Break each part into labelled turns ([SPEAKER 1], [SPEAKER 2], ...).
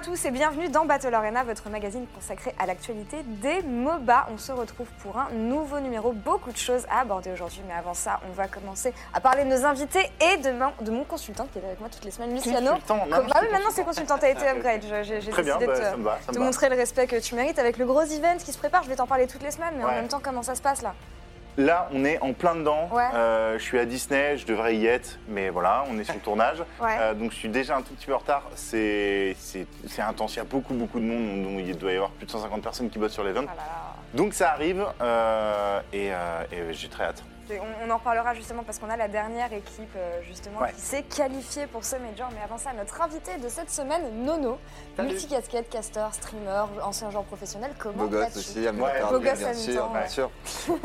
[SPEAKER 1] À tous et bienvenue dans Battle Arena, votre magazine consacré à l'actualité des MOBA. On se retrouve pour un nouveau numéro, beaucoup de choses à aborder aujourd'hui, mais avant ça, on va commencer à parler de nos invités et de, mon- de mon consultant qui est avec moi toutes les semaines, Luciano.
[SPEAKER 2] Consultant, non,
[SPEAKER 1] bah oui, maintenant c'est consultant, t'as été upgrade. Je- J'ai
[SPEAKER 2] bien,
[SPEAKER 1] décidé
[SPEAKER 2] bah,
[SPEAKER 1] de
[SPEAKER 2] ça
[SPEAKER 1] te,
[SPEAKER 2] va,
[SPEAKER 1] montrer le respect que tu mérites avec le gros event qui se prépare. Je vais t'en parler toutes les semaines, mais en même temps, comment ça se passe là?
[SPEAKER 2] Là, on est en plein dedans.
[SPEAKER 1] Ouais.
[SPEAKER 2] Euh, je suis à Disney, je devrais y être, mais voilà, on est sur le tournage.
[SPEAKER 1] Ouais.
[SPEAKER 2] Euh, donc je suis déjà un tout petit peu en retard. C'est intense, il y a beaucoup, beaucoup de monde. Donc il doit y avoir plus de 150 personnes qui bossent sur l'event.
[SPEAKER 1] Ah.
[SPEAKER 2] Donc ça arrive euh, et, euh, et j'ai très hâte.
[SPEAKER 1] On, on en reparlera justement parce qu'on a la dernière équipe euh, justement
[SPEAKER 2] Ouais.
[SPEAKER 1] qui s'est qualifiée pour ce major. Mais avant ça, notre invité de cette semaine, Nono, multicasquette, caster, streamer, ancien joueur professionnel. Comment
[SPEAKER 3] Beau gosse aussi, à
[SPEAKER 2] Ouais,
[SPEAKER 1] beau gosse
[SPEAKER 3] bien sûr, bien sûr.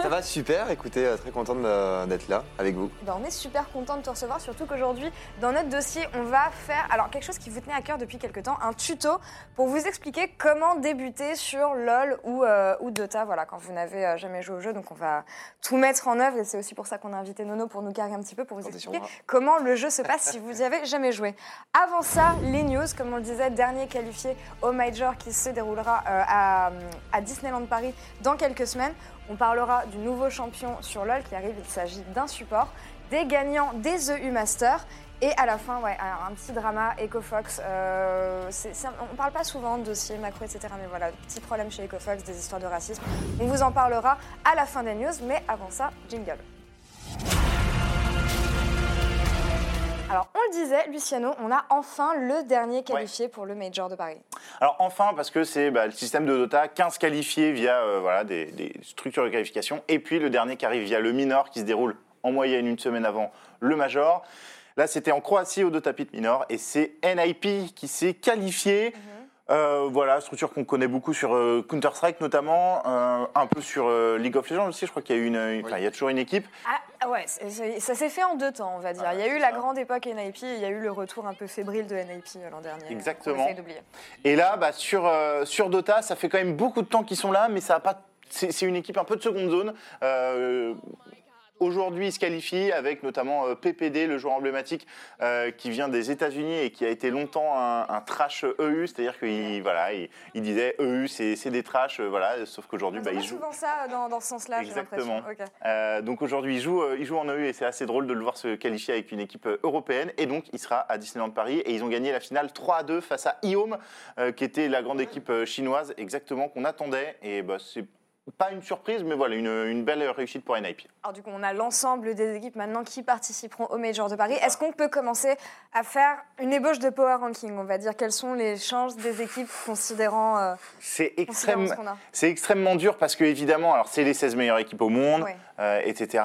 [SPEAKER 3] Ça va super, écoutez, euh, très content de- d'être là avec vous.
[SPEAKER 1] Ben, on est super content de te recevoir, surtout qu'aujourd'hui, dans notre dossier, on va faire alors quelque chose qui vous tenait à cœur depuis quelques temps, un tuto pour vous expliquer comment débuter sur LoL ou, euh, ou Dota, voilà, quand vous n'avez euh, jamais joué au jeu. Donc on va tout mettre en œuvre et c'est aussi pour ça qu'on a invité Nono pour nous carrer un petit peu, pour vous expliquer comment le jeu se passe si vous n'y avez jamais joué. Avant ça, les news, comme on le disait, dernier qualifié au Major qui se déroulera euh, à, à Disneyland Paris dans quelques semaines. On parlera du nouveau champion sur LoL qui arrive, il s'agit d'un support, des gagnants des EU Masters. Et à la fin, ouais, un, petit drama, EcoFox. Euh, on ne parle pas souvent de dossiers macro, etc. Mais voilà, petit problème chez EcoFox, des histoires de racisme. On vous en parlera à la fin des news. Mais avant ça, jingle. Alors, on le disait, Luciano, on a enfin le dernier qualifié pour le Major de Paris.
[SPEAKER 2] Alors enfin, parce que c'est bah, le système de Dota, 15 qualifiés via euh, voilà, des, des structures de qualification, et puis le dernier qui arrive via le minor qui se déroule en moyenne une semaine avant le major. Là, c'était en Croatie au Dota Pit Minor, et c'est NIP qui s'est qualifié. Euh, voilà, structure qu'on connaît beaucoup sur euh, Counter-Strike notamment, euh, un peu sur euh, League of Legends aussi, je crois qu'il y a, une, une- enfin, il y a toujours une équipe.
[SPEAKER 1] Ah ouais, c'est- c'est- ça s'est fait en deux temps, on va dire.
[SPEAKER 2] Ah,
[SPEAKER 1] il y a eu la grande époque NIP et il y a eu le retour un peu fébrile de NIP l'an dernier.
[SPEAKER 2] Exactement. Et là, bah, sur, euh, sur Dota, ça fait quand même beaucoup de temps qu'ils sont là, mais ça a pas. C'est c'est une équipe un peu de seconde zone. Euh, Aujourd'hui, ils se qualifient avec notamment euh, PPD, le joueur emblématique euh, qui vient des États-Unis et qui a été longtemps un, un trash EU, c'est-à-dire qu'il voilà, il, il disait EU, c'est des trash, euh, voilà, sauf qu'aujourd'hui, bah, il joue.
[SPEAKER 1] souvent ça dans, dans ce sens-là,
[SPEAKER 2] Exactement.
[SPEAKER 1] l'impression. Ok.
[SPEAKER 2] Euh, donc aujourd'hui, il joue, il joue en EU et c'est assez drôle de le voir se qualifier avec une équipe européenne. Et donc, il sera à Disneyland Paris et ils ont gagné la finale 3 à 2 face à Iom, euh, qui était la grande équipe chinoise, exactement qu'on attendait. Et bah, c'est pas une surprise, mais voilà, une, une belle réussite pour NIP.
[SPEAKER 1] Alors du coup, on a l'ensemble des équipes maintenant qui participeront au Major de Paris. Est-ce qu'on peut commencer à faire une ébauche de power ranking On va dire? Quelles sont les chances des équipes considérant, euh,
[SPEAKER 2] C'est extrême,
[SPEAKER 1] ce qu'on a?
[SPEAKER 2] C'est extrêmement dur parce que, évidemment, alors c'est les 16 meilleures équipes au monde, euh, etc.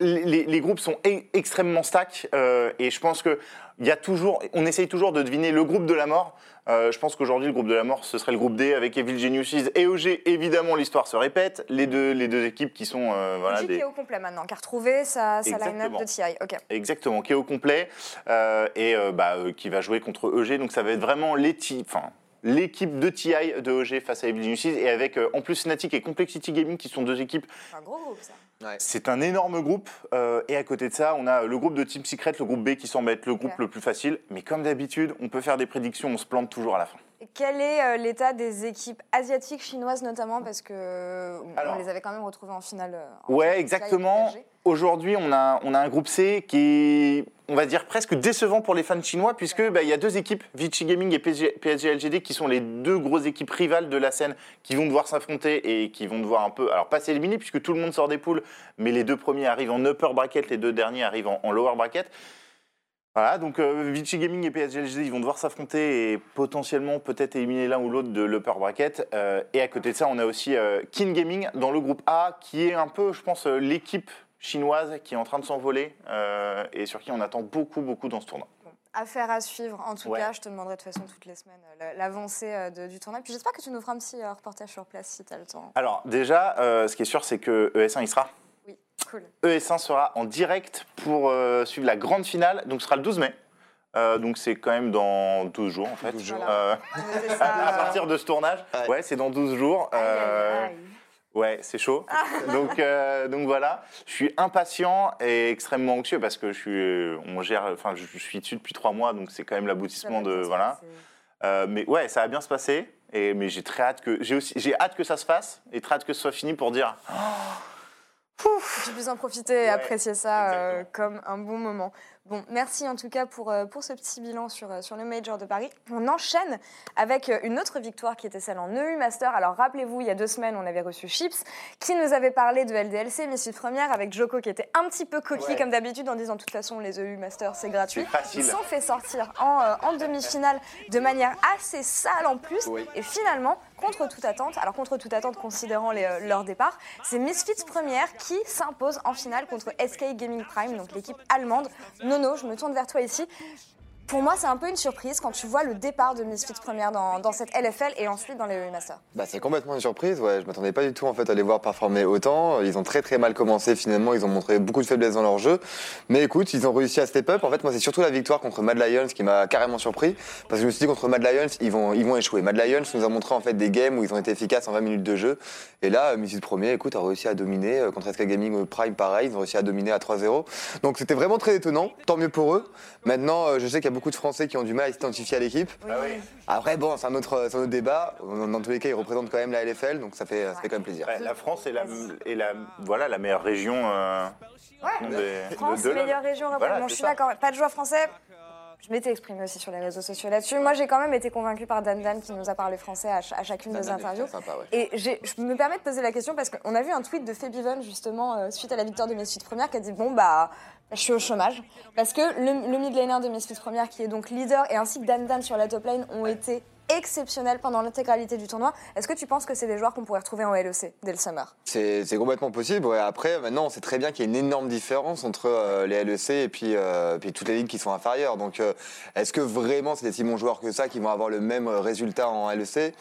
[SPEAKER 2] Les, les- les groupes sont e- extrêmement stack euh, et je pense que il y a toujours, on essaye toujours de deviner le groupe de la mort. Euh, je pense qu'aujourd'hui, le groupe de la mort, ce serait le groupe D avec Evil Geniuses et OG. Évidemment, l'histoire se répète. Les deux, les deux équipes qui sont euh, voilà,
[SPEAKER 1] qui est au complet maintenant, qui a retrouvé sa, sa line-up de TI. Ok.
[SPEAKER 2] Exactement, qui est au complet euh, et euh, bah, qui va jouer contre EG. Donc ça va être vraiment les enfin, l'équipe de TI de EG face à Evil Geniuses et avec euh, en plus Fnatic et Complexity Gaming qui sont deux équipes
[SPEAKER 1] C'est un gros groupe ça.
[SPEAKER 2] C'est un énorme groupe euh, et à côté de ça, on a le groupe de Team Secret, le groupe B qui semble être le groupe le plus facile. Mais comme d'habitude, on peut faire des prédictions, on se plante toujours à la fin.
[SPEAKER 1] Quel est euh, l'état des équipes asiatiques, chinoises notamment, parce que euh,
[SPEAKER 2] Alors-
[SPEAKER 1] on les avait quand même retrouvées en finale. euh, en
[SPEAKER 2] Ouais,
[SPEAKER 1] finale
[SPEAKER 2] exactement. Aujourd'hui, on a, on a un groupe C qui est, on va dire, presque décevant pour les fans chinois, puisque bah, il y a deux équipes, Vichy Gaming et PSG, PSG LGD, qui sont les deux grosses équipes rivales de la scène, qui vont devoir s'affronter et qui vont devoir un peu, alors pas s'éliminer, puisque tout le monde sort des poules, mais les deux premiers arrivent en upper bracket, les deux derniers arrivent en, en lower bracket. Voilà, donc euh, Vichy Gaming et PSG LGD, ils vont devoir s'affronter et potentiellement peut-être éliminer l'un ou l'autre de l'upper bracket. Euh, et à côté de ça, on a aussi euh, Kin Gaming dans le groupe A, qui est un peu, je pense, euh, l'équipe chinoise qui est en train de s'envoler euh, et sur qui on attend beaucoup, beaucoup dans ce tournoi.
[SPEAKER 1] Affaire à suivre. En tout
[SPEAKER 2] Ouais.
[SPEAKER 1] cas, je te demanderai de toute façon toutes les semaines l'avancée du tournoi. Puis j'espère que tu nous feras un petit reportage sur place si tu as le temps.
[SPEAKER 2] Alors déjà, ce qui est sûr, c'est que ES1 il sera.
[SPEAKER 1] Cool.
[SPEAKER 2] ES1 sera en direct pour euh, suivre la grande finale. Donc ce sera le 12 mai. Euh, donc c'est quand même dans 12 jours en fait.
[SPEAKER 3] 12 jours.
[SPEAKER 2] Euh, à partir de ce tournage.
[SPEAKER 3] Ouais.
[SPEAKER 2] Ouais, c'est dans 12 jours.
[SPEAKER 1] aïe, aïe, aïe.
[SPEAKER 2] Ouais, c'est chaud. donc, euh, donc voilà, je suis impatient et extrêmement anxieux parce que je suis, on gère, enfin, je, suis dessus depuis trois mois, donc c'est quand même l'aboutissement de voilà. Euh, mais ouais, ça va bien se passer. Et mais j'ai très hâte que j'ai aussi j'ai hâte que ça se fasse et très hâte que ce soit fini pour dire
[SPEAKER 1] Que tu puisses en profiter et
[SPEAKER 2] Ouais,
[SPEAKER 1] apprécier ça euh, comme un bon moment. Bon, merci en tout cas pour, euh, pour ce petit bilan sur, euh, sur le Major de Paris. On enchaîne avec une autre victoire qui était celle en EU Master. Alors rappelez-vous, il y a deux semaines, on avait reçu Chips qui nous avait parlé de LDLC, Misfit Première, avec Joko qui était un petit peu coquille
[SPEAKER 2] Ouais.
[SPEAKER 1] comme d'habitude en disant de toute façon les EU Master c'est gratuit. Ils sont fait sortir en, euh, en demi-finale de manière assez sale en plus.
[SPEAKER 3] Oui.
[SPEAKER 1] Et finalement, contre toute attente, alors contre toute attente considérant euh, leur départ, c'est Misfits Première qui s'impose en finale contre SK Gaming Prime, donc l'équipe allemande. Nono, je me tourne vers toi ici. Pour moi, c'est un peu une surprise quand tu vois le départ de Misfits Première dans, cette LFL et ensuite dans les EU Masters.
[SPEAKER 3] Bah, c'est complètement une surprise, ouais. Je m'attendais pas du tout en fait à les voir performer autant. Ils ont très très mal commencé finalement. Ils ont montré beaucoup de faiblesses dans leur jeu. Mais écoute, ils ont réussi à step up. En fait, moi, c'est surtout la victoire contre Mad Lions qui m'a carrément surpris. Parce que je me suis dit contre Mad Lions, ils vont, ils vont échouer. Mad Lions nous a montré en fait des games où ils ont été efficaces en 20 minutes de jeu. Et là, Missus Premier, écoute, a réussi à dominer. Euh, Contre SK Gaming euh, Prime, pareil, ils ont réussi à dominer à 3-0. Donc c'était vraiment très étonnant. Tant mieux pour eux. Maintenant, euh, je sais qu'il y a beaucoup de Français qui ont du mal à s'identifier à l'équipe.
[SPEAKER 2] Ah oui.
[SPEAKER 3] Après, bon, c'est un autre, c'est un autre débat. Dans tous les cas, ils représentent quand même la LFL, donc ça fait, ça fait quand même plaisir.
[SPEAKER 2] Ouais, la France est la, est la voilà la meilleure région. euh,
[SPEAKER 1] Ouais,
[SPEAKER 2] des-
[SPEAKER 1] France,
[SPEAKER 2] de- de-
[SPEAKER 1] meilleure région.
[SPEAKER 2] Voilà,
[SPEAKER 1] Bon, je suis
[SPEAKER 2] ça.
[SPEAKER 1] d'accord. Pas de joueurs français. Je m'étais exprimée aussi sur les réseaux sociaux là-dessus. Moi, j'ai quand même été convaincue par Dan Dan qui nous a parlé français à, ch- à chacune des interviews.
[SPEAKER 3] Sympa, ouais.
[SPEAKER 1] Et j'ai- je me permets de poser la question parce qu'on a vu un tweet de Febiven justement euh, suite à la victoire de Misfits Première qui a dit bon bah je suis au chômage parce que le, le mid laner de Misfits Première qui est donc leader et ainsi que Dan Dan sur la top lane ont été exceptionnels pendant l'intégralité du tournoi. Est-ce que tu penses que c'est des joueurs qu'on pourrait retrouver en LEC dès le summer?
[SPEAKER 3] C'est complètement possible. Ouais. Après, maintenant, on sait très bien qu'il y a une énorme différence entre euh, les LEC et puis, euh, puis toutes les ligues qui sont inférieures. Donc, euh, est-ce que vraiment c'est des si bons joueurs que ça qui vont avoir le même résultat en LEC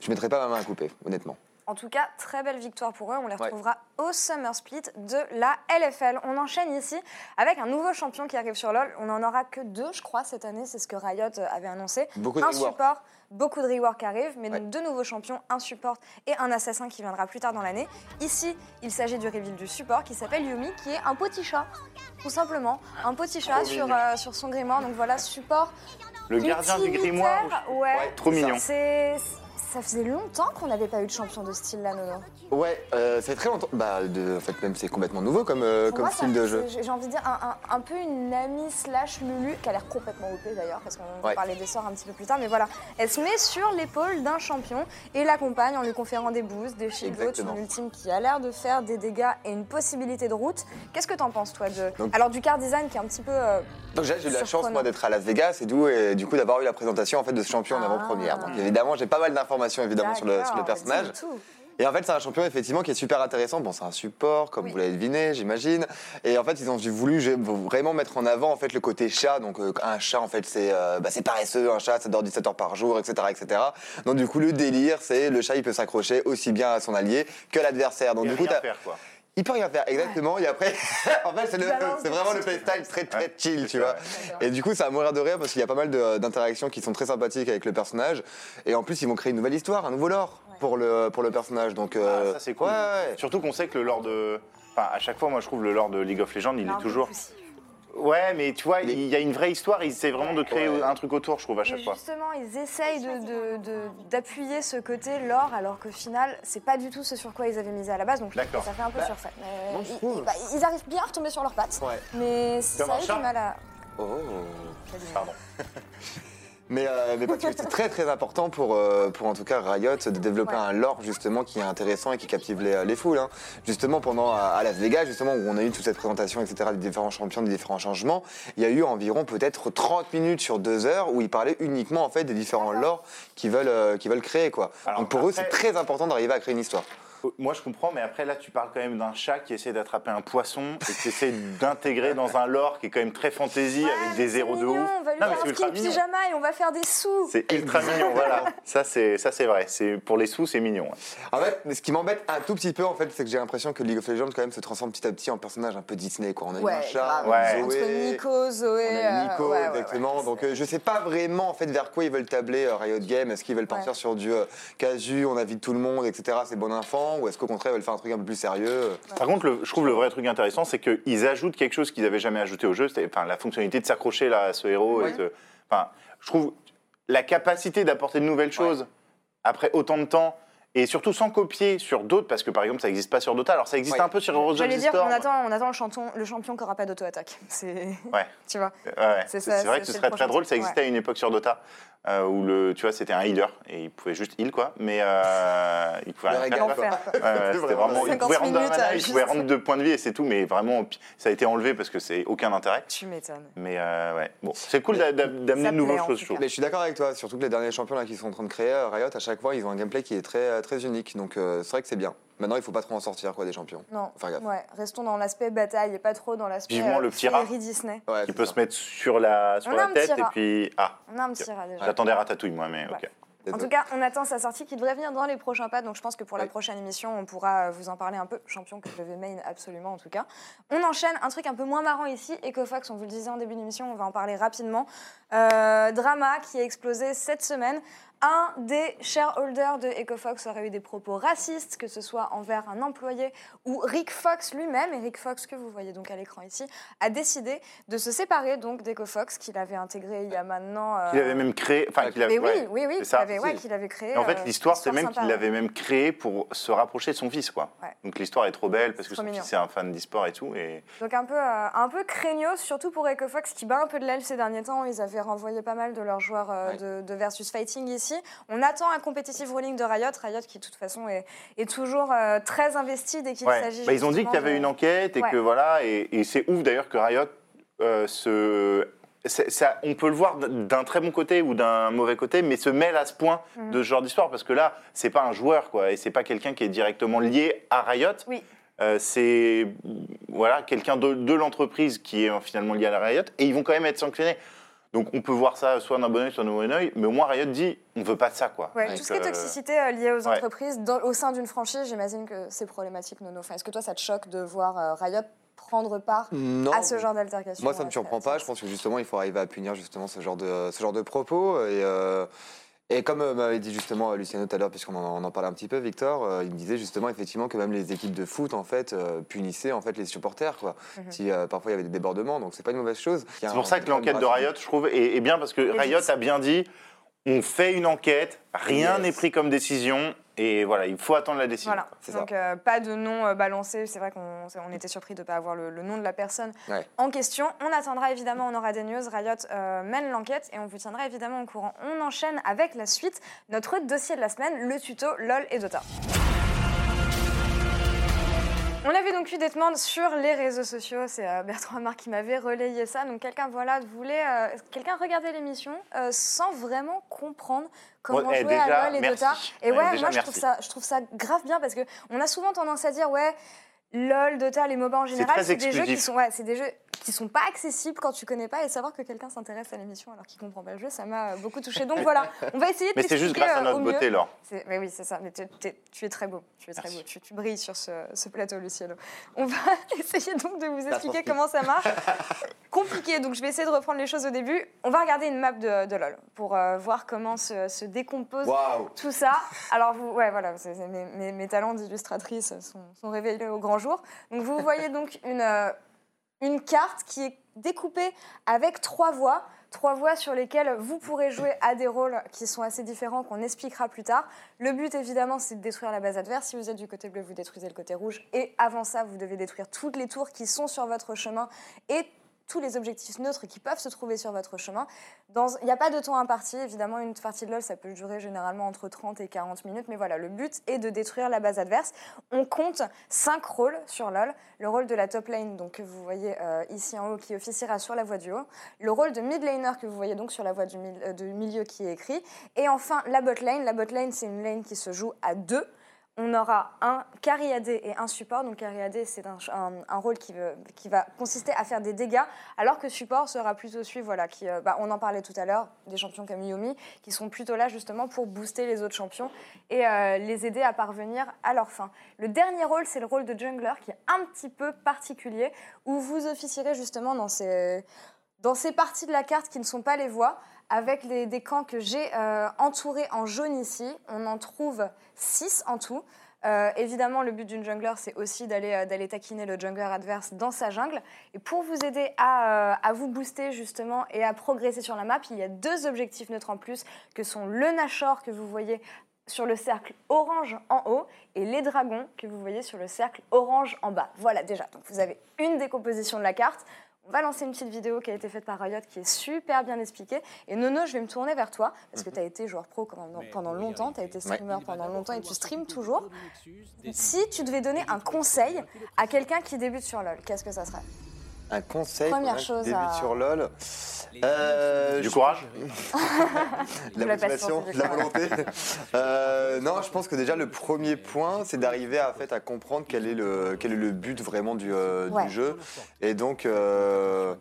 [SPEAKER 3] Je ne mettrais pas ma main à couper, honnêtement.
[SPEAKER 1] En tout cas, très belle victoire pour eux. On les
[SPEAKER 3] Ouais.
[SPEAKER 1] retrouvera au Summer Split de la LFL. On enchaîne ici avec un nouveau champion qui arrive sur LoL. On n'en aura que deux, je crois, cette année. C'est ce que Riot euh, avait annoncé.
[SPEAKER 3] Beaucoup de
[SPEAKER 1] un
[SPEAKER 3] rework.
[SPEAKER 1] support, beaucoup de rework arrivent, mais
[SPEAKER 3] Ouais.
[SPEAKER 1] donc deux nouveaux champions, un support et un assassin qui viendra plus tard dans l'année. Ici, il s'agit du reveal du support qui s'appelle Yumi, qui est un petit chat, tout simplement. Un petit chat sur, euh, sur son grimoire. Donc voilà, support.
[SPEAKER 2] Le gardien du grimoire.
[SPEAKER 1] Ouais.
[SPEAKER 3] Ouais,
[SPEAKER 2] Trop mignon.
[SPEAKER 1] C'est. Ça faisait longtemps qu'on n'avait pas eu de champion de ce style-là, Nono.
[SPEAKER 3] Ouais, euh, c'est très longtemps. Bah, de, en fait, même c'est complètement nouveau comme, euh,
[SPEAKER 1] Pour
[SPEAKER 3] comme
[SPEAKER 1] moi,
[SPEAKER 3] style
[SPEAKER 1] ça-
[SPEAKER 3] de jeu.
[SPEAKER 1] J'ai envie de dire un, un- un peu une amie slash Lulu, qui a l'air complètement OP d'ailleurs, parce qu'on va
[SPEAKER 3] Ouais.
[SPEAKER 1] parler des sorts un petit peu plus tard. Mais voilà, elle se met sur l'épaule d'un champion et l'accompagne en lui conférant des boosts, des shields, son ultime qui a l'air de faire des dégâts et une possibilité de route. Qu'est-ce que t'en penses, toi de...
[SPEAKER 3] Donc-
[SPEAKER 1] Alors, du car design qui est un petit peu. euh,
[SPEAKER 3] Donc j'ai eu la chance moi d'être à Las Vegas et et du coup d'avoir eu la présentation en fait de ce champion en
[SPEAKER 1] Ah.
[SPEAKER 3] avant-première. Donc évidemment j'ai pas mal d'informations évidemment sur le, sur le
[SPEAKER 1] d'accord,
[SPEAKER 3] personnage. Et en fait, c'est un champion effectivement qui est super intéressant. Bon, c'est un support, comme
[SPEAKER 1] Oui.
[SPEAKER 3] vous l'avez deviné, j'imagine. Et en fait, ils ont voulu vraiment mettre en avant en fait le côté chat. Donc, euh, un chat, en fait, c'est euh, bah, c'est paresseux. Un chat, ça dort 17 heures par jour, etc., etc. Donc, du coup, le délire, c'est le chat, il peut s'accrocher aussi bien à son allié que à l'adversaire. Donc, du coup,
[SPEAKER 2] faire quoi.
[SPEAKER 3] Il peut rien faire, exactement. Et après, en fait, c'est le- vraiment le playstyle très très chill, tu vois. Et du coup, ça va mourir de rire parce qu'il y a pas mal de- d'interactions qui sont très sympathiques avec le personnage. Et en plus, ils vont créer une nouvelle histoire, un nouveau lore pour le pour le personnage. Donc euh,
[SPEAKER 2] Ah, ça c'est cool.
[SPEAKER 3] ouais, ouais.
[SPEAKER 2] Surtout qu'on sait que le lore de. Enfin, à chaque fois, moi je trouve le lore de League of Legends, il est toujours. Ouais, mais tu vois, il y a une vraie histoire, ils essaient vraiment de créer
[SPEAKER 3] Ouais.
[SPEAKER 2] un truc autour, je trouve, à chaque fois.
[SPEAKER 1] justement, ils essayent de- de- de- d'appuyer ce côté lore, alors qu'au final, c'est pas du tout ce sur quoi ils avaient misé à la base. Donc ça fait un peu
[SPEAKER 3] Bah,
[SPEAKER 1] surfait. Ils, bah, ils arrivent bien à retomber sur leurs pattes,
[SPEAKER 3] Ouais.
[SPEAKER 1] mais ça a eu du mal à.
[SPEAKER 3] Oh.
[SPEAKER 2] Pardon.
[SPEAKER 3] Mais, euh, mais parce que c'est très très important pour, euh, pour en tout cas Riot de développer
[SPEAKER 1] Ouais.
[SPEAKER 3] un lore justement qui est intéressant et qui captive les, les foules. hein. Justement pendant à, à Las Vegas, justement où on a eu toute cette présentation, etc. des différents champions, des différents changements, il y a eu environ peut-être 30 minutes sur deux heures où ils parlaient uniquement en fait des différents lores qu'ils veulent, euh, qu'ils veulent créer quoi.
[SPEAKER 2] Alors,
[SPEAKER 3] Donc pour eux c'est très important d'arriver à créer une histoire.
[SPEAKER 2] Moi, je comprends, mais après, là, tu parles quand même d'un chat qui essaie d'attraper un poisson et qui essaie d'intégrer dans un lore qui est quand même très fantasy
[SPEAKER 1] Ouais,
[SPEAKER 2] avec des zéros de ouf.
[SPEAKER 1] On va lui
[SPEAKER 2] Non, mais c'est ultra mignon.
[SPEAKER 1] pyjama et on va faire des sous.
[SPEAKER 2] C'est ultra mignon, voilà. Ça, c'est ça, c'est vrai. C'est pour les sous, c'est mignon. ouais.
[SPEAKER 3] En fait, mais ce qui m'embête un tout petit peu, en fait, c'est que j'ai l'impression que League of Legends quand même se transforme petit à petit en personnage un peu Disney. Quoi. On a eu un
[SPEAKER 1] Ouais,
[SPEAKER 3] chat,
[SPEAKER 1] grave.
[SPEAKER 3] on a
[SPEAKER 2] Ouais.
[SPEAKER 3] eu
[SPEAKER 1] Entre
[SPEAKER 3] Zoé,
[SPEAKER 1] Nico, Zoé.
[SPEAKER 3] on a eu Nico,
[SPEAKER 1] euh, ouais, ouais,
[SPEAKER 3] exactement.
[SPEAKER 1] ouais,
[SPEAKER 3] Donc euh, je sais pas vraiment en fait vers quoi ils veulent tabler euh, Riot Games. Est-ce qu'ils veulent partir
[SPEAKER 1] Ouais.
[SPEAKER 3] sur du euh, casu, on invite tout le monde, etc. C'est bon enfant, ou est-ce qu'au contraire ils veulent faire un truc un peu plus sérieux?
[SPEAKER 2] Par contre, le- je trouve le vrai truc intéressant, c'est qu'ils ajoutent quelque chose qu'ils n'avaient jamais ajouté au jeu, c'est enfin, la fonctionnalité de s'accrocher là, à ce héros.
[SPEAKER 1] Ouais.
[SPEAKER 2] Et de- enfin, je trouve la capacité d'apporter de nouvelles choses après autant de temps. Et surtout sans copier sur d'autres, parce que par exemple ça n'existe pas sur Dota. Alors ça existe
[SPEAKER 3] Ouais.
[SPEAKER 2] un peu sur Heroes of
[SPEAKER 1] J'allais
[SPEAKER 2] the
[SPEAKER 1] dire,
[SPEAKER 2] Storm.
[SPEAKER 1] on attend, on attend le, champion, le champion qui n'aura pas d'auto-attaque. C'est.
[SPEAKER 2] Ouais.
[SPEAKER 1] tu vois.
[SPEAKER 2] Ouais, ouais.
[SPEAKER 1] C'est
[SPEAKER 2] vrai que ce serait très drôle. Ça existait à une époque sur Dota euh, où le, tu vois, c'était un healer et il pouvait juste heal quoi, mais euh, il pouvait rien faire. quoi.
[SPEAKER 1] L'enfer, quoi.
[SPEAKER 2] Ouais, ouais, c'était vraiment. Il
[SPEAKER 1] 50
[SPEAKER 2] pouvait rendre
[SPEAKER 1] minutes
[SPEAKER 2] mana, il
[SPEAKER 1] juste-
[SPEAKER 2] pouvait rendre deux points de vie et c'est tout, mais vraiment ça a été enlevé parce que c'est aucun intérêt.
[SPEAKER 1] Tu m'étonnes.
[SPEAKER 2] Mais euh, ouais, bon, c'est cool d'a- d'a- d'amener de nouvelles choses.
[SPEAKER 3] Mais je suis d'accord avec toi, surtout que les derniers champions là, qui sont en train de créer, euh, Riot, à chaque fois, ils ont un gameplay qui est très, euh, très unique. Donc euh, c'est vrai que c'est bien. Maintenant, il faut pas trop en sortir quoi, des champions.
[SPEAKER 1] Non.
[SPEAKER 3] Faut faire gaffe.
[SPEAKER 1] Ouais, restons dans l'aspect bataille et pas trop dans l'aspect
[SPEAKER 2] Vivement le petit rat.
[SPEAKER 1] Disney.
[SPEAKER 3] Ouais,
[SPEAKER 2] Qui peut
[SPEAKER 3] ça.
[SPEAKER 2] se mettre sur la, sur
[SPEAKER 1] On
[SPEAKER 2] la tête et puis. Ah,
[SPEAKER 1] On a un petit rat déjà.
[SPEAKER 2] j'attendais Ratatouille moi, mais
[SPEAKER 1] Ouais.
[SPEAKER 2] ok.
[SPEAKER 1] En tout cas, on attend sa sortie qui devrait venir dans les prochains pas. Donc je pense que pour la
[SPEAKER 3] Oui.
[SPEAKER 1] prochaine émission, on pourra euh, vous en parler un peu. Champion que je vais main absolument en tout cas. On enchaîne un truc un peu moins marrant ici. Ecofox, on vous le disait en début d'émission, on va en parler rapidement. Euh, drama qui a explosé cette semaine. Un des shareholders de Ecofox aurait eu des propos racistes, que ce soit envers un employé ou Rick Fox lui-même. Et Rick Fox, que vous voyez donc à l'écran ici, a décidé de se séparer donc d'Ecofox qu'il avait intégré il y a maintenant. euh,
[SPEAKER 2] Qu'il avait même créé. Enfin, qu'il avait.
[SPEAKER 1] mais oui, oui, oui, qu'il avait, ouais, créé.
[SPEAKER 2] Et en fait,
[SPEAKER 1] euh,
[SPEAKER 2] l'histoire, c'est même qu'il l'avait même créé pour se rapprocher de son fils, quoi.
[SPEAKER 1] Ouais.
[SPEAKER 2] Donc l'histoire est trop belle parce que son
[SPEAKER 1] mignon.
[SPEAKER 2] fils est un fan d'e-sport et tout. Et
[SPEAKER 1] Donc un peu, euh, un peu craignos, surtout pour EcoFox qui bat un peu de l'aile ces derniers temps. Ils avaient renvoyé pas mal de leurs joueurs euh,
[SPEAKER 3] Ouais.
[SPEAKER 1] de, de Versus Fighting ici. On attend un competitive ruling de Riot. Riot qui de toute façon est, est toujours euh, très investi dès qu'il
[SPEAKER 2] Ouais.
[SPEAKER 1] s'agit.
[SPEAKER 2] Bah, ils ont dit qu'il y avait
[SPEAKER 1] de-
[SPEAKER 2] une enquête et
[SPEAKER 1] Ouais.
[SPEAKER 2] que voilà. Et, et c'est ouf d'ailleurs que Riot euh, se. ça- on peut le voir d'un très bon côté ou d'un mauvais côté, mais se mêle à ce point
[SPEAKER 1] Mhm.
[SPEAKER 2] de ce genre d'histoire parce que là, c'est pas un joueur, quoi, et c'est pas quelqu'un qui est directement lié à Riot.
[SPEAKER 1] Oui.
[SPEAKER 2] Euh, c'est voilà quelqu'un de, de l'entreprise qui est finalement lié à la Riot et ils vont quand même être sanctionnés. Donc on peut voir ça soit d'un bon oeil, soit d'un mauvais oeil, mais au moins Riot dit on veut pas de ça quoi.
[SPEAKER 1] Ouais,
[SPEAKER 2] Donc,
[SPEAKER 1] tout ce qui est
[SPEAKER 2] euh,
[SPEAKER 1] toxicité euh, liée aux
[SPEAKER 2] ouais.
[SPEAKER 1] entreprises dans- au sein d'une franchise, j'imagine que c'est problématique, Nono. Enfin, Est-ce que toi, ça te choque de voir euh, Riot prendre part
[SPEAKER 3] Non.
[SPEAKER 1] à ce genre d'altercation
[SPEAKER 3] Moi, ça me
[SPEAKER 1] Ouais,
[SPEAKER 3] surprend pas. Je pense que justement, il faut arriver à punir justement ce genre de, ce genre de propos. Et, euh, et comme euh, m'avait dit justement Luciano tout à l'heure, puisqu'on en, parlait un petit peu, Victor, euh, il me disait justement effectivement que même les équipes de foot en fait euh, punissaient en fait les supporters quoi.
[SPEAKER 1] Mhm.
[SPEAKER 3] Si euh, parfois il y avait des débordements, donc c'est pas une mauvaise chose.
[SPEAKER 2] C'est pour ça que l'enquête de Riot, je trouve, est, est bien parce que Riot a bien dit on fait une enquête, rien
[SPEAKER 3] Yes.
[SPEAKER 2] n'est pris comme décision et voilà, il faut attendre la décision.
[SPEAKER 1] Voilà, donc euh, pas de nom euh, balancé. C'est vrai qu'on on était surpris de ne pas avoir le, le nom de la personne
[SPEAKER 3] Ouais.
[SPEAKER 1] en question. On attendra évidemment, on aura des news. Riot euh, mène l'enquête et on vous tiendra évidemment au courant. On enchaîne avec la suite, notre dossier de la semaine, le tuto LOL et Dota. On avait donc eu des demandes sur les réseaux sociaux. C'est euh, Bertrand Amar qui m'avait relayé ça. Donc quelqu'un voilà voulait, euh, quelqu'un regardait l'émission euh, sans vraiment comprendre comment
[SPEAKER 2] eh,
[SPEAKER 1] jouer
[SPEAKER 2] déjà,
[SPEAKER 1] à LOL et
[SPEAKER 2] merci.
[SPEAKER 1] Dota. Et
[SPEAKER 2] Ouais, déjà,
[SPEAKER 1] moi je trouve ça, je trouve ça grave bien parce que on a souvent tendance à dire ouais. LOL, Dota, les MOBA en général, c'est des jeux qui sont, ouais, c'est des jeux qui sont pas accessibles quand tu connais pas et savoir que quelqu'un s'intéresse à l'émission alors qu'il comprend pas le jeu, ça m'a euh, beaucoup touché. Donc voilà, on va essayer de
[SPEAKER 2] Mais c'est juste grâce à
[SPEAKER 1] euh,
[SPEAKER 2] notre beauté, Laure.
[SPEAKER 1] Mais oui, c'est ça. Mais tu es très beau. Tu es très beau. Tu, tu brilles sur ce, ce plateau, Luciano. On va essayer donc de vous expliquer comment ça marche. Compliqué. Donc je vais essayer de reprendre les choses au début. On va regarder une map de, de LoL pour euh, voir comment se, se décompose tout ça. Alors, vous, ouais, voilà, mes, mes- mes talents d'illustratrice sont, sont révélés au grand jour. Donc, vous voyez donc une, euh, une carte qui est découpée avec trois voies. Trois voies sur lesquelles vous pourrez jouer à des rôles qui sont assez différents, qu'on expliquera plus tard. Le but, évidemment, c'est de détruire la base adverse. Si vous êtes du côté bleu, vous détruisez le côté rouge. Et avant ça, vous devez détruire toutes les tours qui sont sur votre chemin et tous les objectifs neutres qui peuvent se trouver sur votre chemin. Il n'y a pas de temps imparti, évidemment, une partie de LoL, ça peut durer généralement entre 30 et 40 minutes, mais voilà, le but est de détruire la base adverse. On compte 5 rôles sur LoL. Le rôle de la top lane, donc, que vous voyez euh, ici en haut, qui officiera sur la voie du haut. Le rôle de mid laner, que vous voyez donc sur la voie du euh, de milieu qui est écrit. Et enfin, la bot lane. La bot lane, c'est une lane qui se joue à deux. On aura un carry AD et un support. Donc carry AD, c'est un, rôle qui va consister à faire des dégâts, alors que support sera plutôt celui, voilà, qui, euh, bah, on en parlait tout à l'heure, des champions comme Yomi, qui sont plutôt là justement pour booster les autres champions et euh, les aider à parvenir à leur fin. Le dernier rôle, c'est le rôle de jungler, qui est un petit peu particulier, où vous officierez justement dans ces, dans ces parties de la carte qui ne sont pas les voies, avec les- des camps que j'ai euh, entourés en jaune ici. On en trouve 6 en tout. Euh, évidemment, le but d'une jungler, c'est aussi d'aller euh, d'aller taquiner le jungler adverse dans sa jungle. Et pour vous aider à, à vous booster justement et à progresser sur la map, il y a deux objectifs neutres en plus, que sont le Nashor que vous voyez sur le cercle orange en haut et les dragons que vous voyez sur le cercle orange en bas. Voilà déjà, donc vous avez une décomposition de la carte. On va lancer une petite vidéo qui a été faite par Riot qui est super bien expliquée. Et Nono, je vais me tourner vers toi parce que tu as été joueur pro pendant, pendant longtemps, tu as été streamer pendant longtemps et tu streames toujours. Si tu devais donner un conseil à quelqu'un qui débute sur LoL, qu'est-ce que ça serait?
[SPEAKER 3] Un conseil
[SPEAKER 1] Première
[SPEAKER 3] pour
[SPEAKER 1] chose à-
[SPEAKER 3] sur LoL. Euh,
[SPEAKER 2] Du
[SPEAKER 3] je-
[SPEAKER 2] courage
[SPEAKER 3] de la
[SPEAKER 1] la
[SPEAKER 3] motivation,
[SPEAKER 1] patience,
[SPEAKER 3] de la volonté. Euh, non, je pense que déjà le premier point, c'est d'arriver à, en fait, à comprendre quel est le, quel est le but vraiment du, euh, du
[SPEAKER 1] Ouais.
[SPEAKER 3] jeu. Et donc, euh,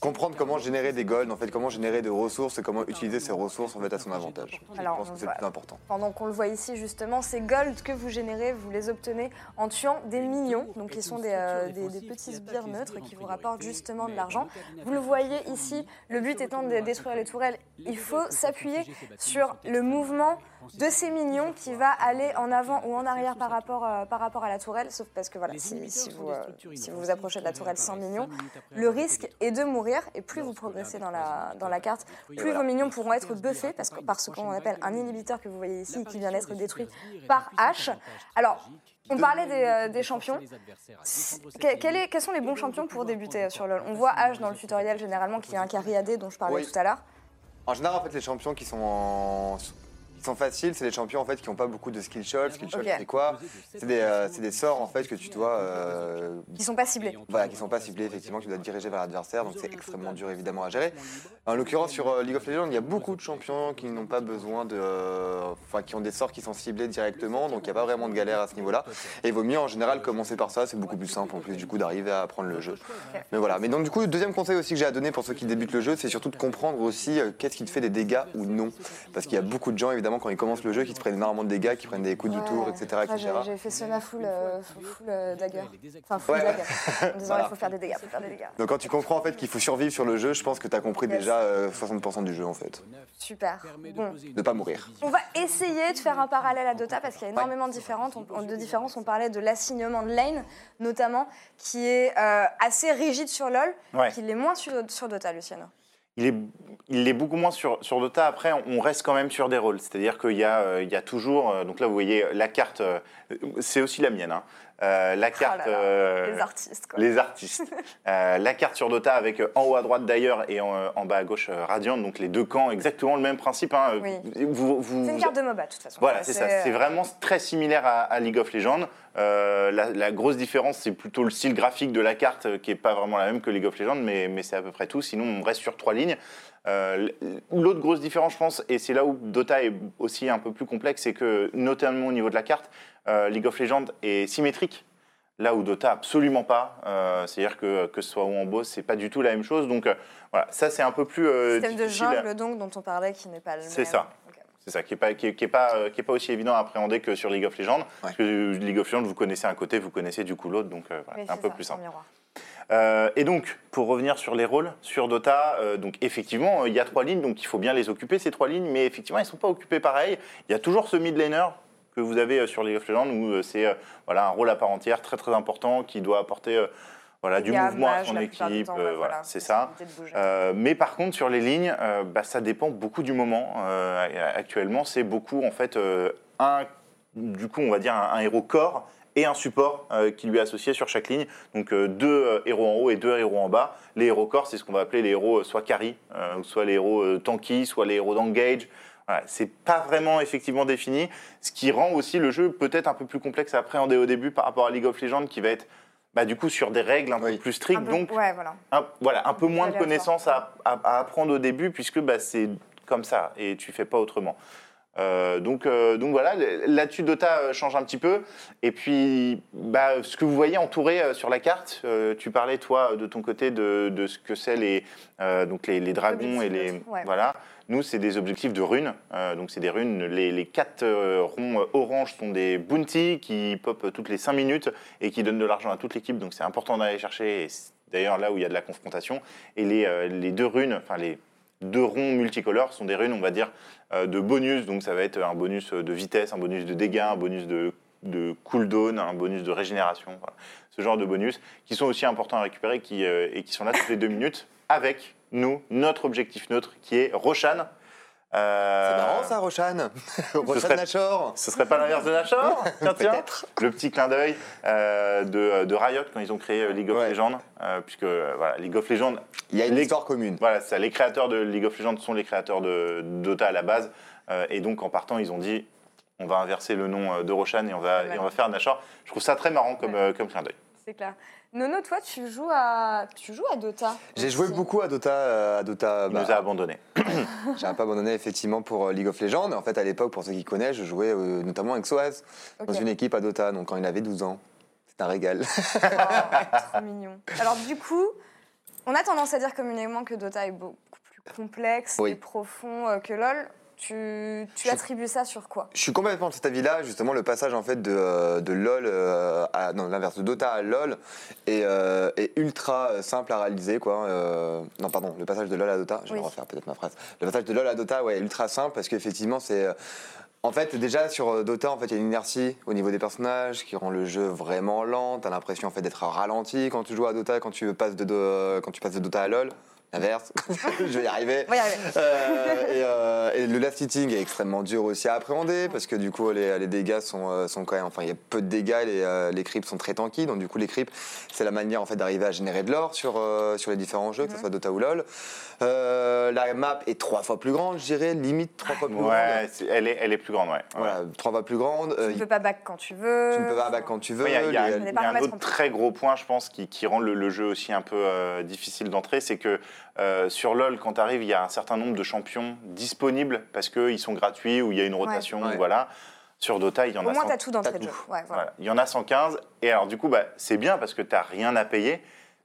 [SPEAKER 3] comprendre comment générer des golds, en fait, comment générer des ressources et comment utiliser ces ressources en fait, à son avantage.
[SPEAKER 1] Alors,
[SPEAKER 3] je pense que c'est le plus important.
[SPEAKER 1] pendant qu'on le voit ici justement, ces golds que vous générez, vous les obtenez en tuant des minions, donc qui sont des, euh, des- des petits sbires neutres qui vous rapportent justement de l'argent. Vous le voyez ici, le but étant de détruire les tourelles, il faut s'appuyer sur le mouvement de ces minions qui va aller en avant ou en arrière par rapport, euh, par rapport à la tourelle, sauf parce que voilà, si, si vous, euh, si vous vous approchez de la tourelle sans minions, le risque est de mourir et plus vous progressez dans la, dans la carte, plus vos minions pourront être buffés parce que, par ce qu'on appelle un inhibiteur que vous voyez ici qui vient d'être détruit par H. Alors, on parlait des, euh, des champions. Que- quel est- quels sont les bons champions pour débuter euh, sur LoL On voit H dans le tutoriel généralement qui est un carry AD dont je parlais
[SPEAKER 3] Oui.
[SPEAKER 1] tout à l'heure.
[SPEAKER 3] En général, en fait, les champions qui sont en- qui sont faciles, c'est les champions en fait qui n'ont pas beaucoup de skill shot. Skill shot,
[SPEAKER 1] Ok.
[SPEAKER 3] c'est quoi C'est des, euh, des sorts en fait que tu dois, euh,
[SPEAKER 1] Qui sont pas ciblés.
[SPEAKER 3] voilà, qui sont pas ciblés effectivement, que tu dois diriger vers l'adversaire, donc c'est extrêmement dur évidemment à gérer. En l'occurrence sur euh, League of Legends, il y a beaucoup de champions qui n'ont pas besoin de, euh, enfin qui ont des sorts qui sont ciblés directement, donc il n'y a pas vraiment de galère à ce niveau-là. Et il vaut mieux en général commencer par ça, c'est beaucoup plus simple en plus du coup d'arriver à apprendre le jeu. Mais voilà. Mais donc du coup, le deuxième conseil aussi que j'ai à donner pour ceux qui débutent le jeu, c'est surtout de comprendre aussi euh, qu'est-ce qui te fait des dégâts ou non, parce qu'il y a beaucoup de gens évidemment quand ils commencent le jeu qui te prennent énormément de dégâts, qui prennent des coups du tour, etc.,
[SPEAKER 1] j'ai- fait Sona full, euh, full, full, euh, dagger. Enfin, full
[SPEAKER 3] Ouais.
[SPEAKER 1] dagger. En disant,
[SPEAKER 3] Voilà.
[SPEAKER 1] il faut faire des dégâts, il faut faire des dégâts.
[SPEAKER 3] Donc quand tu comprends en fait qu'il faut survivre sur le jeu, je pense que tu as compris
[SPEAKER 1] Yes.
[SPEAKER 3] déjà euh, 60% du jeu en fait.
[SPEAKER 1] Super. Bon.
[SPEAKER 3] Ne pas mourir.
[SPEAKER 1] On va essayer de faire un parallèle à Dota parce qu'il y a énormément de différences. On, de différences. On parlait de l'assignement de lane, notamment, qui est euh, assez rigide sur LoL,
[SPEAKER 2] Ouais.
[SPEAKER 1] qui l'est moins sur, sur Dota, Luciano.
[SPEAKER 2] Il est, beaucoup moins sur, Dota. Après, on reste quand même sur des rôles. C'est-à-dire qu'il y, a, euh, toujours. euh, Donc là, vous voyez la carte. euh, C'est aussi la mienne. hein. Euh, la carte.
[SPEAKER 1] Oh là là,
[SPEAKER 2] euh,
[SPEAKER 1] Les artistes, quoi.
[SPEAKER 2] les artistes. Euh, la carte sur Dota avec en haut à droite d'ailleurs et en, en bas à gauche Radiant. Donc les deux camps, exactement le même principe. hein.
[SPEAKER 1] Oui.
[SPEAKER 2] Vous, vous-
[SPEAKER 1] C'est une carte de MOBA, de toute façon.
[SPEAKER 2] voilà, c'est ça. C'est vraiment très similaire à, à League of Legends. La, la grosse différence, c'est plutôt le style graphique de la carte qui est pas vraiment la même que League of Legends, mais, mais c'est à peu près tout. Sinon, on reste sur trois lignes. Euh, L'autre grosse différence, je pense, et c'est là où Dota est aussi un peu plus complexe, c'est que, notamment au niveau de la carte, euh, League of Legends est symétrique. Là où Dota, absolument pas. Euh, C'est-à-dire que que ce soit ou en boss, c'est pas du tout la même chose. Donc euh, voilà, ça c'est un peu plus euh,
[SPEAKER 1] Système de jungle, donc, dont on parlait, qui n'est pas le même.
[SPEAKER 2] C'est ça. C'est ça, qui n'est pas, qui est, qui est pas, euh, qui est pas aussi évident à appréhender que sur League of Legends. Parce que League of Legends, vous connaissez un côté, vous connaissez du coup l'autre, donc euh, voilà, c'est un peu
[SPEAKER 1] ça,
[SPEAKER 2] plus simple. Euh, et donc, pour revenir sur les rôles, sur Dota, euh, donc effectivement, il y a trois lignes, donc il faut bien les occuper, ces trois lignes, mais effectivement, elles ne sont pas occupées pareil. Il y a toujours ce mid laner que vous avez euh, sur League of Legends, où euh, c'est euh, voilà, un rôle à part entière, très très important, qui doit apporter voilà, du mouvement à son équipe,
[SPEAKER 1] temps,
[SPEAKER 2] euh, voilà, c'est ça. Euh, mais par contre, sur les lignes, euh, bah, ça dépend beaucoup du moment. Actuellement, c'est beaucoup, en fait, un, du coup, on va dire un, un héros corps et un support qui lui est associé sur chaque ligne. Donc deux héros en haut et deux héros en bas. Les héros corps, c'est ce qu'on va appeler les héros soit carry, soit les héros tanky, soit les héros d'engage. Voilà, c'est pas vraiment effectivement défini, ce qui rend aussi le jeu peut-être un peu plus complexe à appréhender au début par rapport à League of Legends, qui va être bah, du coup sur des règles un
[SPEAKER 3] Oui.
[SPEAKER 2] peu plus strictes.
[SPEAKER 1] Un peu-
[SPEAKER 2] donc
[SPEAKER 1] ouais, voilà.
[SPEAKER 2] un, voilà, un peu moins de connaissances à, à- à apprendre au début, puisque bah, c'est comme ça, et tu fais pas autrement. Euh, donc, euh, donc voilà, là-dessus Dota euh, change un petit peu. Et puis, bah, ce que vous voyez entouré euh, sur la carte, euh, tu parlais toi de ton côté de, de ce que c'est les, euh, donc les, les dragons et les
[SPEAKER 1] ouais.
[SPEAKER 2] voilà. Nous, c'est des objectifs de runes. Euh, donc c'est des runes. Les, quatre euh, ronds euh, orange sont des bounties qui pop toutes les 5 minutes et qui donnent de l'argent à toute l'équipe. Donc c'est important d'aller chercher. D'ailleurs, là où il y a de la confrontation. Et les, deux runes, enfin les deux ronds multicolores sont des runes, on va dire, de bonus. Donc ça va être un bonus de vitesse, un bonus de dégâts, un bonus de, de cooldown, un bonus de régénération. voilà. Ce genre de bonus qui sont aussi importants à récupérer qui, euh, et qui sont là toutes les deux minutes avec nous, notre objectif neutre qui est Roshan. Euh,
[SPEAKER 3] C'est marrant ça, Roshan Roshan
[SPEAKER 2] serait-
[SPEAKER 3] Nachor
[SPEAKER 2] Ce serait pas l'inverse de Nashor Tiens, tiens. Le petit clin d'œil euh, de, de Riot quand ils ont créé League of
[SPEAKER 3] Ouais.
[SPEAKER 2] Legends, puisque voilà, League of Legends,
[SPEAKER 3] Il y a une
[SPEAKER 2] Les-
[SPEAKER 3] histoire commune.
[SPEAKER 2] voilà, ça, les créateurs de League of Legends sont les créateurs de Dota à la base, et donc en partant, ils ont dit on va inverser le nom euh, de Roshan et on va, et on va faire Nashor. Je trouve ça très marrant comme,
[SPEAKER 1] Ouais.
[SPEAKER 2] euh, comme clin d'œil.
[SPEAKER 1] C'est clair. Nono, toi, tu joues à, tu joues à Dota
[SPEAKER 3] J'ai joué beaucoup à Dota. euh, À Dota
[SPEAKER 2] Il
[SPEAKER 3] bah,
[SPEAKER 2] nous a abandonnés.
[SPEAKER 3] J'ai un peu abandonné effectivement pour League of Legends. En fait, à l'époque, pour ceux qui connaissent, je jouais euh, notamment avec Soaz dans une équipe à Dota, donc quand il avait 12 ans. C'est un régal.
[SPEAKER 1] Oh, trop mignon. Alors du coup, on a tendance à dire communément que Dota est beaucoup plus complexe
[SPEAKER 3] Oui.
[SPEAKER 1] et profond que LoL. Tu, attribues ça sur quoi?
[SPEAKER 3] Je suis complètement de cet avis-là. Justement, le passage en fait de, euh, de LoL euh, à non l'inverse de Dota à LoL est, euh, est ultra simple à réaliser quoi. Euh, non pardon, le passage de LoL à Dota. Je vais
[SPEAKER 1] Oui.
[SPEAKER 3] refaire peut-être ma phrase. Le passage de LoL à Dota ouais est ultra simple parce qu'effectivement c'est en fait, déjà sur Dota, en fait, il y a une inertie au niveau des personnages qui rend le jeu vraiment lent. T'as l'impression en fait d'être ralenti quand tu joues à Dota, quand tu passes de, de- quand tu passes de Dota à LoL. L'inverse, je vais y arriver. Euh, et, euh, et le last hitting est extrêmement dur aussi à appréhender parce que du coup les, les dégâts sont, euh, sont quand même enfin il y a peu de dégâts les, les creeps sont très tanky donc du coup les creeps c'est la manière en fait d'arriver à générer de l'or sur, euh, sur les différents jeux que ce soit Dota ou LoL. Euh, la map est trois fois plus grande je dirais limite trois fois plus grande.
[SPEAKER 2] Ouais, elle, est, elle est plus grande, ouais.
[SPEAKER 3] voilà trois fois plus grande
[SPEAKER 1] Tu ne peux pas back quand tu veux.
[SPEAKER 3] tu ne peux pas back quand tu veux
[SPEAKER 2] Il y a, y
[SPEAKER 3] les-
[SPEAKER 2] y un autre très gros point, je pense, qui, qui rend le, le jeu aussi un peu euh, difficile d'entrer, c'est que euh, sur LoL, quand tu arrives, il y a un certain nombre de champions disponibles parce qu'ils sont gratuits ou il y a une rotation,
[SPEAKER 3] Ouais.
[SPEAKER 2] voilà. Sur Dota, il y en
[SPEAKER 1] Au
[SPEAKER 2] a
[SPEAKER 1] moins,
[SPEAKER 2] 100
[SPEAKER 1] tu as tout d'entrée
[SPEAKER 3] t'as
[SPEAKER 1] de jeu.
[SPEAKER 3] tout.
[SPEAKER 1] Ouais, voilà.
[SPEAKER 2] voilà. Il y en a 115. Et alors, du coup, bah, c'est bien parce que tu n'as rien à payer,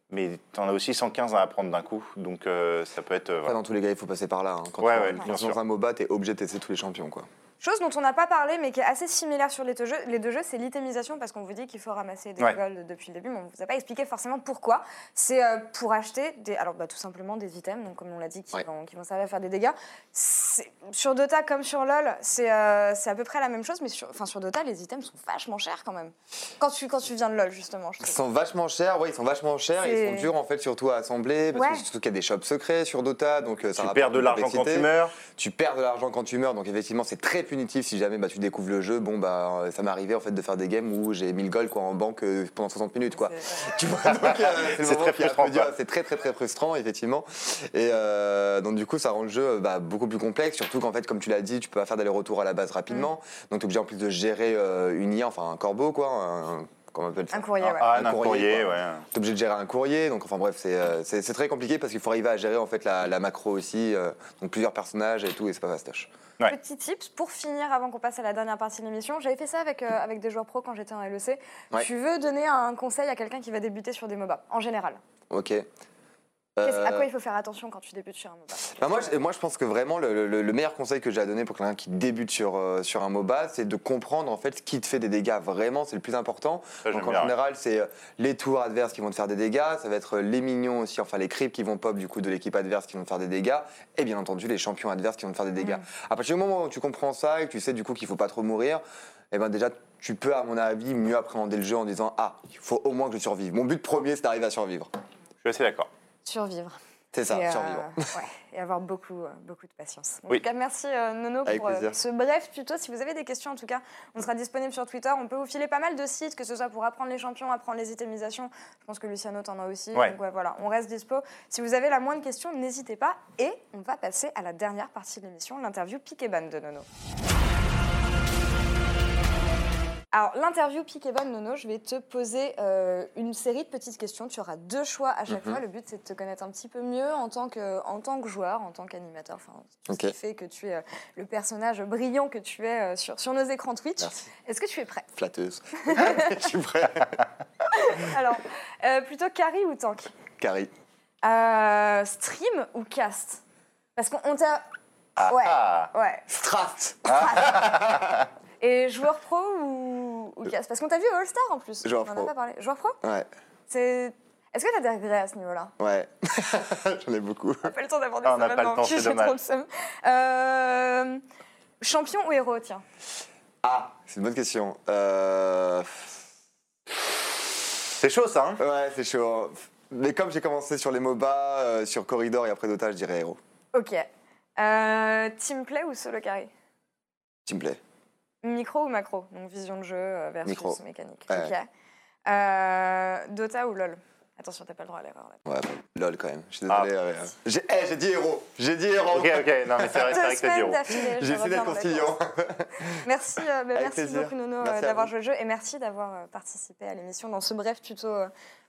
[SPEAKER 2] mais tu en as aussi 115 à apprendre d'un coup. Donc, euh, ça peut être. euh,
[SPEAKER 3] Après,
[SPEAKER 2] voilà.
[SPEAKER 3] dans tous les cas il faut passer par là hein. quand
[SPEAKER 2] Ouais,
[SPEAKER 3] tu
[SPEAKER 2] ouais, sûr.
[SPEAKER 3] un MOBA t'es obligé de tester tous les champions quoi
[SPEAKER 1] Chose dont on n'a pas parlé, mais qui est assez similaire sur les deux jeux, les deux jeux c'est l'itémisation, parce qu'on vous dit qu'il faut ramasser des
[SPEAKER 2] Ouais.
[SPEAKER 1] golds depuis le début, mais on ne vous a pas expliqué forcément pourquoi. C'est euh, pour acheter, des, alors bah, tout simplement des items, donc comme on l'a dit, qui,
[SPEAKER 3] Ouais.
[SPEAKER 1] vont, qui vont servir à faire des dégâts. Sur Dota comme sur LoL, c'est euh, c'est à peu près la même chose, mais sur, enfin, sur Dota, les items sont vachement chers quand même. Quand tu, quand tu viens de LoL, justement, je
[SPEAKER 3] Ils sont vachement chers, oui, ils sont vachement chers et ils sont durs en fait surtout à assembler parce
[SPEAKER 1] Ouais.
[SPEAKER 3] que surtout qu'il y a des shops secrets sur Dota donc euh, ça
[SPEAKER 2] Tu perds de l'argent quand tu meurs.
[SPEAKER 3] Tu perds de l'argent quand tu meurs donc effectivement c'est très punitif si jamais bah, tu découvres le jeu. Bon bah euh, ça m'est arrivé en fait de faire des games où j'ai 1000 gold quoi en banque euh, pendant 60 minutes quoi.
[SPEAKER 1] C'est-
[SPEAKER 3] Tu vois, donc, euh,
[SPEAKER 2] C'est très frustrant.
[SPEAKER 3] C'est très très très frustrant effectivement. Et euh, donc du coup ça rend le jeu bah, beaucoup plus complexe, surtout qu'en fait comme tu l'as dit, tu peux pas faire d'aller-retour à la base rapidement. Donc tu es obligé en plus de gérer euh, une IA, enfin un corbeau quoi, un, comment on appelle ça
[SPEAKER 1] Un courrier, ouais.
[SPEAKER 2] Ah,
[SPEAKER 3] Un
[SPEAKER 2] un
[SPEAKER 3] courrier,
[SPEAKER 2] courrier,
[SPEAKER 3] quoi.
[SPEAKER 2] ouais.
[SPEAKER 3] T'es obligé de gérer un courrier, donc enfin bref, c'est euh, c'est- c'est très compliqué parce qu'il faut arriver à gérer en fait la, la macro aussi, euh, donc plusieurs personnages et tout, et c'est pas fastoche.
[SPEAKER 2] Ouais.
[SPEAKER 1] Petit tips pour finir avant qu'on passe à la dernière partie de l'émission. J'avais fait ça avec, euh, avec des joueurs pro quand j'étais en LEC.
[SPEAKER 3] Ouais.
[SPEAKER 1] Tu veux donner un conseil à quelqu'un qui va débuter sur des MOBA, en général?
[SPEAKER 3] Ok.
[SPEAKER 1] Qu'est-ce- À
[SPEAKER 3] Euh,
[SPEAKER 1] quoi il faut faire attention quand tu débutes sur un MOBA
[SPEAKER 3] bah, moi, je, moi, je pense que vraiment le, le- le meilleur conseil que j'ai à donner pour quelqu'un qui débute sur, euh, sur un MOBA, c'est de comprendre en fait ce qui te fait des dégâts. Vraiment, c'est le plus important.
[SPEAKER 2] Ça,
[SPEAKER 3] Donc en
[SPEAKER 2] bien,
[SPEAKER 3] général, c'est euh, les tours adverses qui vont te faire des dégâts, ça va être euh, les minions aussi, enfin les creeps qui vont pop du coup de l'équipe adverse qui vont te faire des dégâts, et bien entendu les champions adverses qui vont te faire des dégâts. À partir du moment où tu comprends ça et que tu sais du coup qu'il faut pas trop mourir, et ben déjà tu peux à mon avis mieux appréhender le jeu en disant ah il faut au moins que je survive. Mon but premier c'est d'arriver à survivre.
[SPEAKER 2] Je suis assez d'accord.
[SPEAKER 1] Survivre.
[SPEAKER 3] C'est ça,
[SPEAKER 1] et, euh,
[SPEAKER 3] survivre.
[SPEAKER 1] ouais, et avoir beaucoup, euh, beaucoup de patience. En
[SPEAKER 2] Oui.
[SPEAKER 1] tout cas, merci euh, Nono
[SPEAKER 3] Avec
[SPEAKER 1] pour euh, ce bref tuto. Si vous avez des questions, en tout cas, on sera disponible sur Twitter. On peut vous filer pas mal de sites, que ce soit pour apprendre les champions, apprendre les itemisations. Je pense que Luciano t'en a aussi.
[SPEAKER 2] Ouais.
[SPEAKER 1] Donc ouais, voilà, on reste dispo. Si vous avez la moindre question, n'hésitez pas. Et on va passer à la dernière partie de l'émission, l'interview pique et ban de Nono. Alors, l'interview Pique et Bonne Nono, je vais te poser euh, une série de petites questions. Tu auras deux choix à chaque
[SPEAKER 3] Mhm.
[SPEAKER 1] fois. Le but, c'est de te connaître un petit peu mieux en tant que, en tant que joueur, en tant qu'animateur. Enfin, ce qui fait que tu es euh, le personnage brillant que tu es euh, sur, sur nos écrans Twitch. Est-ce que tu es prêt?
[SPEAKER 3] Flatteuse. Je suis prêt.
[SPEAKER 1] Alors, plutôt carry ou tank?
[SPEAKER 3] Carrie.
[SPEAKER 1] Euh, Stream ou cast? Parce qu'on t'a.
[SPEAKER 2] Ah,
[SPEAKER 1] Ouais.
[SPEAKER 2] ah.
[SPEAKER 1] Ouais.
[SPEAKER 3] Strat.
[SPEAKER 1] Et joueur pro ou, ou cast Parce qu'on t'a vu All-Star en plus.
[SPEAKER 3] Joueur
[SPEAKER 1] On en a
[SPEAKER 3] pro.
[SPEAKER 1] pas parlé. Joueur pro?
[SPEAKER 3] Ouais.
[SPEAKER 1] C'est. Est-ce que t'as des regrets à ce niveau-là?
[SPEAKER 3] Ouais. J'en ai beaucoup.
[SPEAKER 1] On n'a pas le temps d'aborder
[SPEAKER 2] Ah,
[SPEAKER 1] ça
[SPEAKER 2] on n'a pas le temps, c'est
[SPEAKER 1] J'ai
[SPEAKER 2] dommage.
[SPEAKER 1] trop le seum. Euh, champion ou héros, tiens?
[SPEAKER 3] Ah, c'est une bonne question. Euh...
[SPEAKER 2] C'est chaud ça, hein?
[SPEAKER 3] Ouais, c'est chaud. Mais comme j'ai commencé sur les MOBA, euh, sur Corridor et après Dota, je dirais héros.
[SPEAKER 1] Ok. Euh, team play ou solo carry?
[SPEAKER 3] Teamplay.
[SPEAKER 1] Micro ou macro? Donc vision de jeu euh, versus
[SPEAKER 3] Micro.
[SPEAKER 1] mécanique.
[SPEAKER 3] Ouais.
[SPEAKER 1] Ok. Euh, Dota ou LoL? Attention, t'as pas le droit à l'erreur là.
[SPEAKER 3] Ouais, lol quand même. Je suis
[SPEAKER 2] Ah.
[SPEAKER 3] désolé. euh, J'ai eh, j'ai dit héros. J'ai dit héros.
[SPEAKER 2] Ok, ok, non mais c'est vrai, vrai que t'as dit héros.
[SPEAKER 3] J'ai essayé d'être conciliant.
[SPEAKER 1] Merci, euh, bah, merci
[SPEAKER 3] plaisir.
[SPEAKER 1] beaucoup Nono euh, d'avoir joué le jeu et merci d'avoir euh, participé à l'émission dans ce bref tuto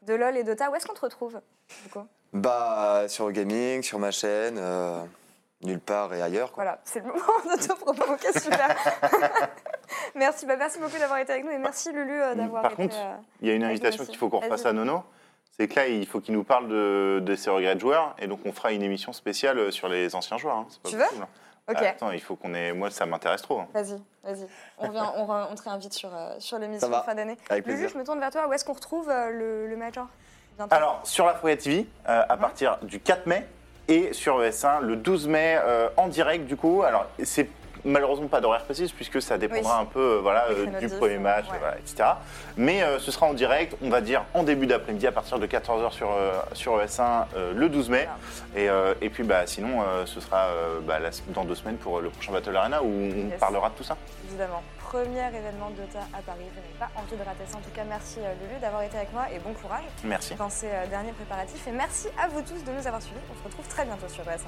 [SPEAKER 1] de LoL et Dota. Où est-ce qu'on te retrouve du coup?
[SPEAKER 3] Bah, sur gaming, sur ma chaîne, euh, nulle part et ailleurs. Quoi.
[SPEAKER 1] Voilà, c'est le moment de te provoquer, super. merci, bah, merci beaucoup d'avoir été avec nous et merci Lulu euh, d'avoir
[SPEAKER 2] Par
[SPEAKER 1] été.
[SPEAKER 2] contre,
[SPEAKER 1] euh,
[SPEAKER 2] Il y a une invitation qu'il faut qu'on refasse
[SPEAKER 1] Vas-y.
[SPEAKER 2] à Nono. C'est que là, il faut qu'il nous parle de, de ses regrets de joueurs. Et donc, on fera une émission spéciale sur les anciens joueurs. hein. Pas
[SPEAKER 1] Tu veux
[SPEAKER 2] possible.
[SPEAKER 1] Ok,
[SPEAKER 2] Ah, attends, il faut qu'on ait. Moi, ça m'intéresse trop. hein.
[SPEAKER 1] vas-y, vas-y. On, revient, on, re- on te réinvite sur, euh, sur l'émission fin d'année.
[SPEAKER 3] Avec
[SPEAKER 1] Lulu,
[SPEAKER 3] plaisir.
[SPEAKER 1] je me tourne vers toi. Où est-ce qu'on retrouve euh, le, le Major? Bientôt.
[SPEAKER 2] Alors, sur la Fourier TV, euh, à partir du 4 mai, et sur ES1 le 12 mai, euh, en direct, du coup. Alors, c'est malheureusement pas d'horaire précis, puisque ça dépendra
[SPEAKER 1] Oui.
[SPEAKER 2] un peu euh, voilà, euh, du premier match,
[SPEAKER 1] ouais.
[SPEAKER 2] voilà, etc. Mais euh, ce sera en direct, on va dire en début d'après-midi, à partir de 14h sur, sur ES1 euh, le 12 mai. Et, et puis, bah, sinon, ce sera bah, la- dans deux semaines pour le prochain Battle Arena où on
[SPEAKER 1] Yes.
[SPEAKER 2] parlera de tout ça.
[SPEAKER 1] Évidemment, premier événement de Dota à Paris. Vous n'avez pas envie de rater ça. En tout cas, merci euh, Lulu d'avoir été avec moi et bon courage
[SPEAKER 2] Merci.
[SPEAKER 1] dans ces euh, derniers préparatifs. Et merci à vous tous de nous avoir suivis. On se retrouve très bientôt sur ES1.